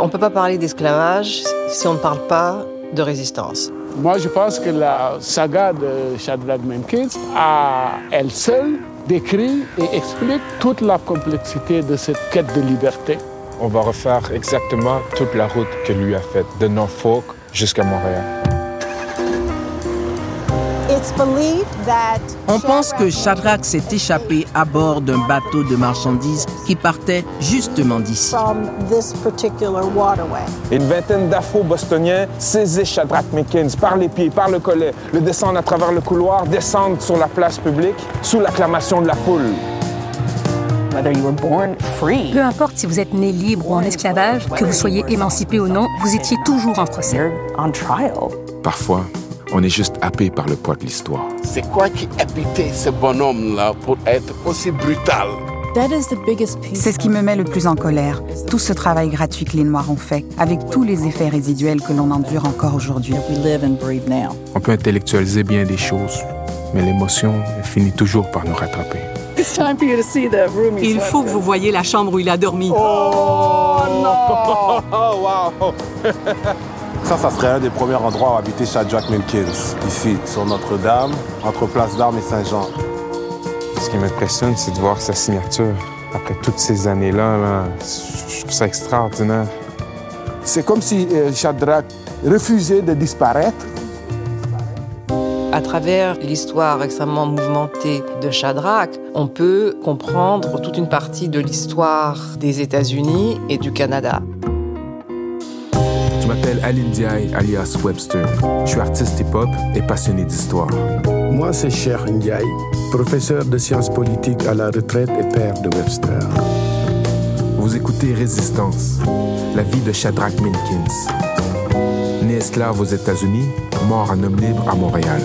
On ne peut pas parler d'esclavage si on ne parle pas de résistance. Moi, je pense que la saga de Shadrach Menkins, à elle seule, décrit et explique toute la complexité de cette quête de liberté. On va refaire exactement toute la route que lui a faite, de Norfolk jusqu'à Montréal. On pense que Shadrach s'est échappé à bord d'un bateau de marchandises qui partait justement d'ici. Une vingtaine d'Afro-Bostoniens saisissent Shadrach Menkins par les pieds, par le collet, le descendent à travers le couloir, descendent sur la place publique sous l'acclamation de la foule. Peu importe si vous êtes né libre ou en esclavage, que vous soyez émancipé ou non, vous étiez toujours en procès. Parfois, on est juste happé par le poids de l'histoire. C'est quoi qui habitait ce bonhomme-là pour être aussi brutal? C'est ce qui me met le plus en colère. Tout ce travail gratuit que les Noirs ont fait, avec tous les effets résiduels que l'on endure encore aujourd'hui. On peut intellectualiser bien des choses, mais l'émotion finit toujours par nous rattraper. Il faut que vous voyiez la chambre où il a dormi. Oh non Oh wow Ça, ça serait un des premiers endroits où habiter Shadrach Minkins, ici, sur Notre-Dame, entre Place d'Armes et Saint-Jean. Ce qui m'impressionne, c'est de voir sa signature. Après toutes ces années-là, là, je trouve ça extraordinaire. C'est comme si euh, Shadrach refusait de disparaître. À travers l'histoire extrêmement mouvementée de Shadrach, on peut comprendre toute une partie de l'histoire des États-Unis et du Canada. Je m'appelle Aline Ndiaye, alias Webster. Je suis artiste hip-hop et passionné d'histoire. Moi, c'est Cher Ndiaye, professeur de sciences politiques à la retraite et père de Webster. Vous écoutez Résistance, la vie de Shadrach Minkins. Né esclave aux États-Unis, mort en homme libre à Montréal.